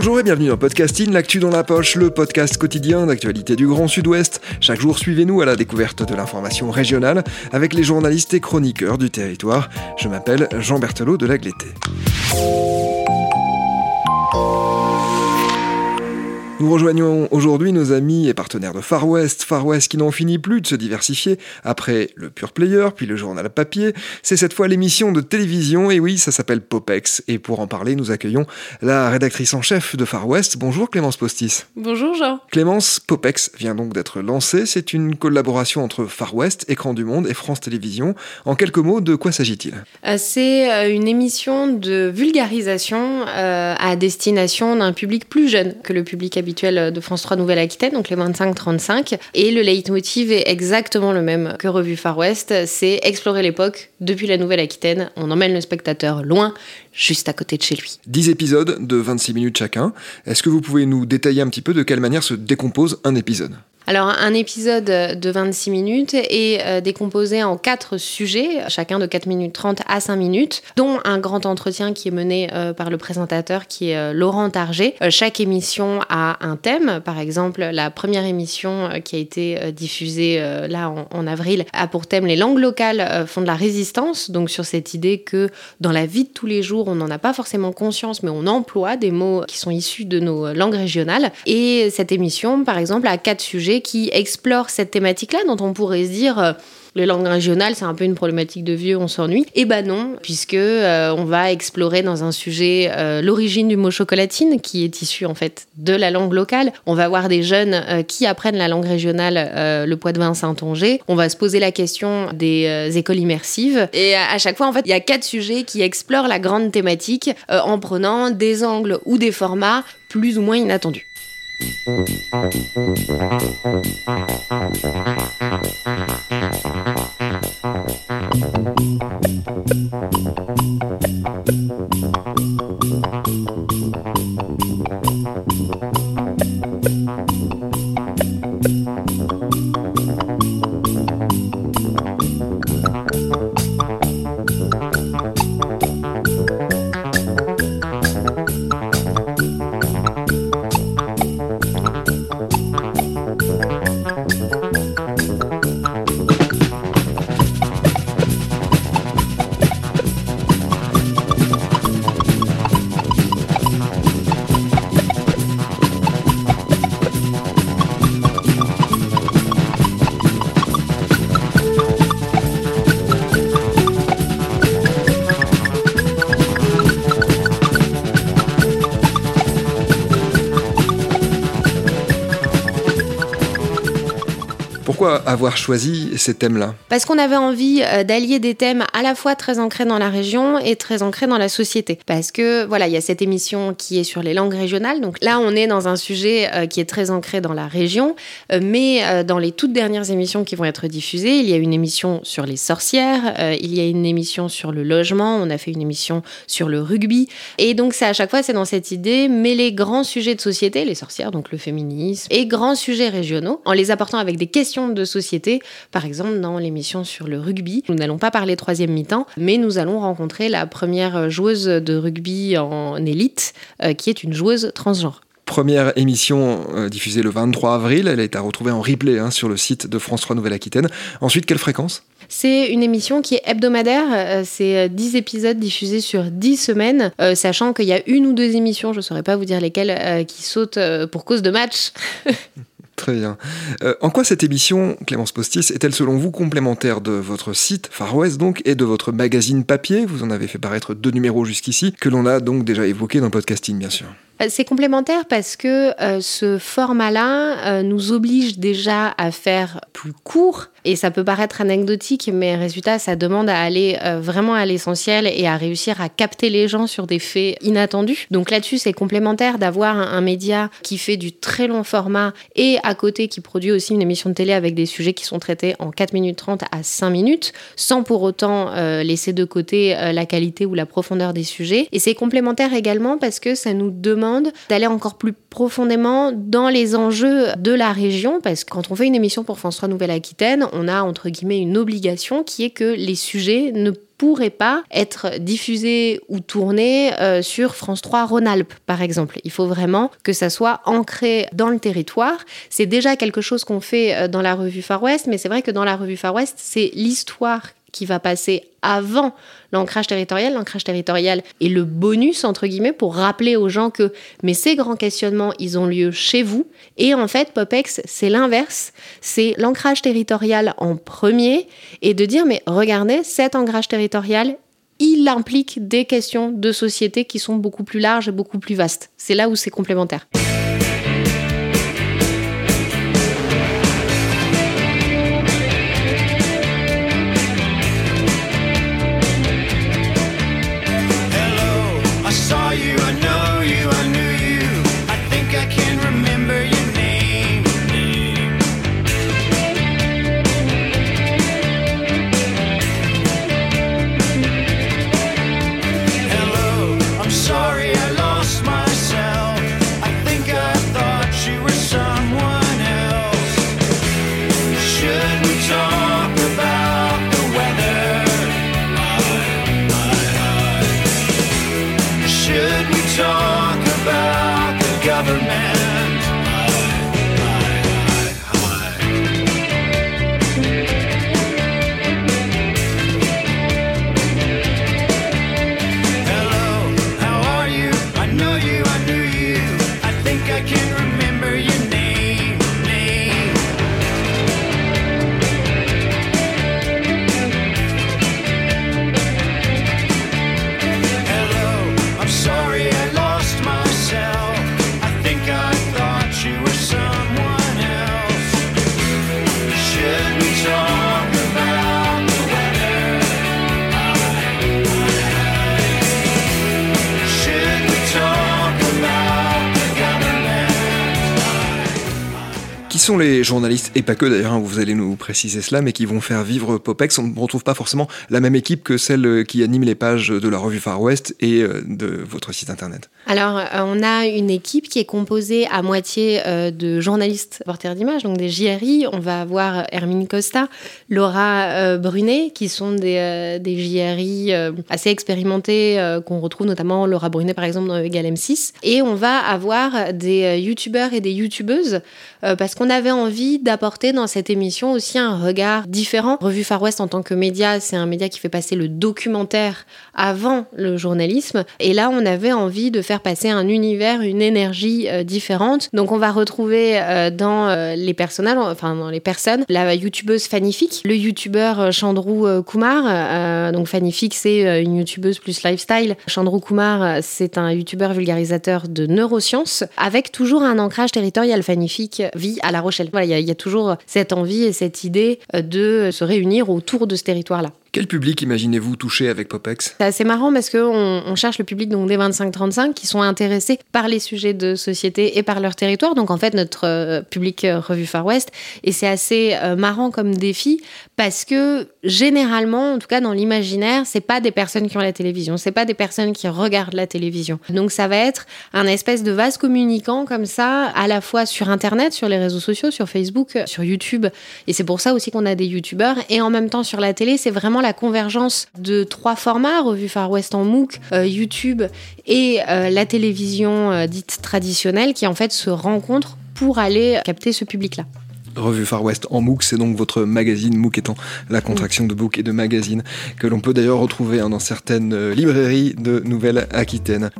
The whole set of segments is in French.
Bonjour et bienvenue dans Podcasting, l'actu dans la poche, le podcast quotidien d'actualité du Grand Sud-Ouest. Chaque jour, suivez-nous à la découverte de l'information régionale avec les journalistes et chroniqueurs du territoire. Je m'appelle Jean Berthelot de La Lagleté. Nous rejoignons aujourd'hui nos amis et partenaires de Far West, Far West qui n'en finit plus de se diversifier après le Pure Player, puis le journal papier. C'est cette fois l'émission de télévision, et oui, ça s'appelle Popex. Et pour en parler, nous accueillons la rédactrice en chef de Far West. Bonjour Clémence Postis. Bonjour Jean. Clémence, Popex vient donc d'être lancé. C'est une collaboration entre Far West, Écran du Monde et France Télévisions. En quelques mots, de quoi s'agit-il? Euh, C'est euh, une émission de vulgarisation euh, à destination d'un public plus jeune que le public habituel de France 3 Nouvelle-Aquitaine, donc les 25-35. Et le leitmotiv est exactement le même que Revue Far West, c'est explorer l'époque depuis la Nouvelle-Aquitaine. On emmène le spectateur loin, juste à côté de chez lui. 10 épisodes de 26 minutes chacun. Est-ce que vous pouvez nous détailler un petit peu de quelle manière se décompose un épisode? Alors, un épisode de 26 minutes est euh, décomposé en quatre sujets, chacun de 4 minutes 30 à 5 minutes, dont un grand entretien qui est mené euh, par le présentateur qui est euh, Laurent Target. chaque émission a un thème. Par exemple, la première émission qui a été diffusée là en, avril a pour thème les langues locales font de la résistance. Donc, sur cette idée que dans la vie de tous les jours, on n'en a pas forcément conscience, mais on emploie des mots qui sont issus de nos langues régionales. Et cette émission, par exemple, a quatre sujets qui explore cette thématique-là, dont on pourrait se dire euh, les langues régionales, c'est un peu une problématique de vieux, on s'ennuie. Eh ben non, puisque euh, on va explorer dans un sujet euh, l'origine du mot chocolatine, qui est issu en fait de la langue locale. On va voir des jeunes qui apprennent la langue régionale, le poids de vin Saint-Onger. On va se poser la question des écoles immersives. Et à, chaque fois, en fait, il y a quatre sujets qui explorent la grande thématique en prenant des angles ou des formats plus ou moins inattendus. Thank you. Avoir choisi ces thèmes-là Parce qu'on avait envie euh, d'allier des thèmes à la fois très ancrés dans la région et très ancrés dans la société. Parce que voilà, il y a cette émission qui est sur les langues régionales. Donc là, on est dans un sujet euh, qui est très ancré dans la région. Euh, mais dans les toutes dernières émissions qui vont être diffusées, il y a une émission sur les sorcières, il y a une émission sur le logement, on a fait une émission sur le rugby. Et donc, c'est à chaque fois, c'est dans cette idée, mêler grands sujets de société, les sorcières, donc le féminisme, et grands sujets régionaux, en les apportant avec des questions de société société. Par exemple, dans l'émission sur le rugby, nous n'allons pas parler troisième mi-temps, mais nous allons rencontrer la première joueuse de rugby en élite, euh, qui est une joueuse transgenre première émission euh, diffusée le 23 avril. Elle est à retrouver en replay hein, sur le site de France 3 Nouvelle-Aquitaine. Ensuite, quelle fréquence? C'est une émission qui est hebdomadaire, euh, c'est 10 épisodes diffusés sur 10 semaines, sachant qu'il y a une ou deux émissions, je ne saurais pas vous dire lesquelles, qui sautent pour cause de match. Très bien. Euh, en quoi cette émission, Clémence Postis, est-elle selon vous complémentaire de votre site Far West donc et de votre magazine papier? Vous en avez fait paraître deux numéros jusqu'ici, que l'on a donc déjà évoqué dans le podcasting bien sûr. Euh, c'est complémentaire parce que euh, ce format-là euh, nous oblige déjà à faire plus court et ça peut paraître anecdotique, mais résultat, ça demande à aller vraiment à l'essentiel et à réussir à capter les gens sur des faits inattendus. Donc là-dessus, c'est complémentaire d'avoir un, média qui fait du très long format et à côté qui produit aussi une émission de télé avec des sujets qui sont traités en 4 minutes 30 à 5 minutes, sans pour autant laisser de côté la qualité ou la profondeur des sujets. Et c'est complémentaire également parce que ça nous demande d'aller encore plus profondément dans les enjeux de la région, parce que quand on fait une émission pour France 3 Nouvelle-Aquitaine, on a entre guillemets une obligation qui est que les sujets ne pourraient pas être diffusés ou tournés euh, sur France 3 Rhône-Alpes, par exemple. Il faut vraiment que ça soit ancré dans le territoire. C'est déjà quelque chose qu'on fait euh, dans la revue Far West, mais c'est vrai que dans la revue Far West, c'est l'histoire qui va passer avant l'ancrage territorial. L'ancrage territorial est le bonus, entre guillemets, pour rappeler aux gens que mais ces grands questionnements, ils ont lieu chez vous. Et en fait, PopEx, c'est l'inverse. C'est l'ancrage territorial en premier et de dire mais regardez, cet ancrage territorial, il implique des questions de société qui sont beaucoup plus larges et beaucoup plus vastes. C'est là où c'est complémentaire. Sont les journalistes, et pas que d'ailleurs, hein, vous allez nous préciser cela, mais qui vont faire vivre Popex On ne retrouve pas forcément la même équipe que celle qui anime les pages de la revue Far West et euh, de votre site internet. Alors, euh, on a une équipe qui est composée à moitié euh, de journalistes porteurs d'images, donc des JRI. On va avoir Hermine Costa, Laura Brunet, qui sont des, JRI assez expérimentés, qu'on retrouve notamment Laura Brunet, par exemple, dans Egal M6. Et on va avoir des youtubeurs et des youtubeuses, parce qu'on avait envie d'apporter dans cette émission aussi un regard différent. Revue Far West en tant que média, c'est un média qui fait passer le documentaire avant le journalisme. Et là, on avait envie de faire passer un univers, une énergie euh, différente. Donc, on va retrouver euh, dans euh, les personnages, enfin dans les personnes, la youtubeuse Fanifique, le youtubeur Chandrou Kumar. donc, Fanifique, c'est une youtubeuse plus lifestyle. Chandrou Kumar, c'est un youtubeur vulgarisateur de neurosciences, avec toujours un ancrage territorial. Fanifique vit à la voilà, il y, a toujours cette envie et cette idée de se réunir autour de ce territoire-là. Quel public imaginez-vous toucher avec Popex? C'est assez marrant parce qu'on on cherche le public donc des 25-35 qui sont intéressés par les sujets de société et par leur territoire. Donc en fait notre euh, public euh, revue Far West et c'est assez euh, marrant comme défi parce que généralement, en tout cas dans l'imaginaire, c'est pas des personnes qui ont la télévision, c'est pas des personnes qui regardent la télévision. Donc ça va être un espèce de vase communicant comme ça, à la fois sur Internet, sur les réseaux sociaux, sur Facebook, sur YouTube. Et c'est pour ça aussi qu'on a des YouTubeurs et en même temps sur la télé, c'est vraiment convergence de trois formats, Revue Far West en MOOC, euh, YouTube et euh, la télévision euh, dite traditionnelle qui en fait se rencontrent pour aller capter ce public-là. Revue Far West en MOOC, c'est donc votre magazine, MOOC étant la contraction de book et de magazine, que l'on peut d'ailleurs retrouver hein, dans certaines librairies de Nouvelle-Aquitaine.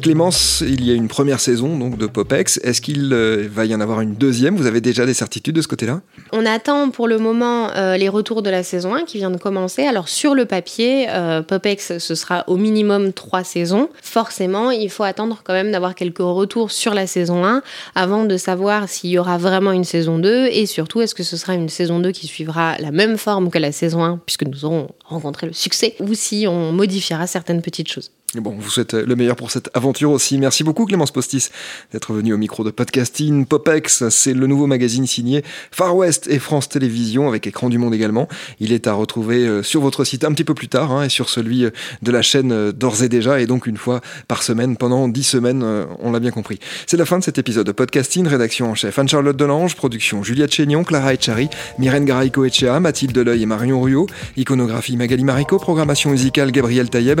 Clémence, il y a une première saison donc de Popex. Est-ce qu'il euh, va y en avoir une deuxième? Vous avez déjà des certitudes de ce côté-là? On attend pour le moment euh, les retours de la saison 1 qui vient de commencer. Alors sur le papier, euh, Popex, ce sera au minimum trois saisons. Forcément, il faut attendre quand même d'avoir quelques retours sur la saison 1 avant de savoir s'il y aura vraiment une saison 2 et surtout est-ce que ce sera une saison 2 qui suivra la même forme que la saison 1 puisque nous aurons rencontré le succès ou si on modifiera certaines petites choses? Bon, on vous souhaite le meilleur pour cette aventure aussi. Merci beaucoup Clémence Postis d'être venu au micro de podcasting. Popex, c'est le nouveau magazine signé Far West et France Télévisions avec Écran du Monde également. Il est à retrouver euh, sur votre site un petit peu plus tard hein, et sur celui euh, de la chaîne euh, d'ores et déjà et donc une fois par semaine pendant dix semaines, on l'a bien compris. C'est la fin de cet épisode de podcasting. Rédaction en chef Anne-Charlotte Delange, production Juliette Chénion, Clara Echari, Myrène Garaïco-Echea, Mathilde Deleuil et Marion Ruot, iconographie Magali Marico, programmation musicale Gabriel Taïeb,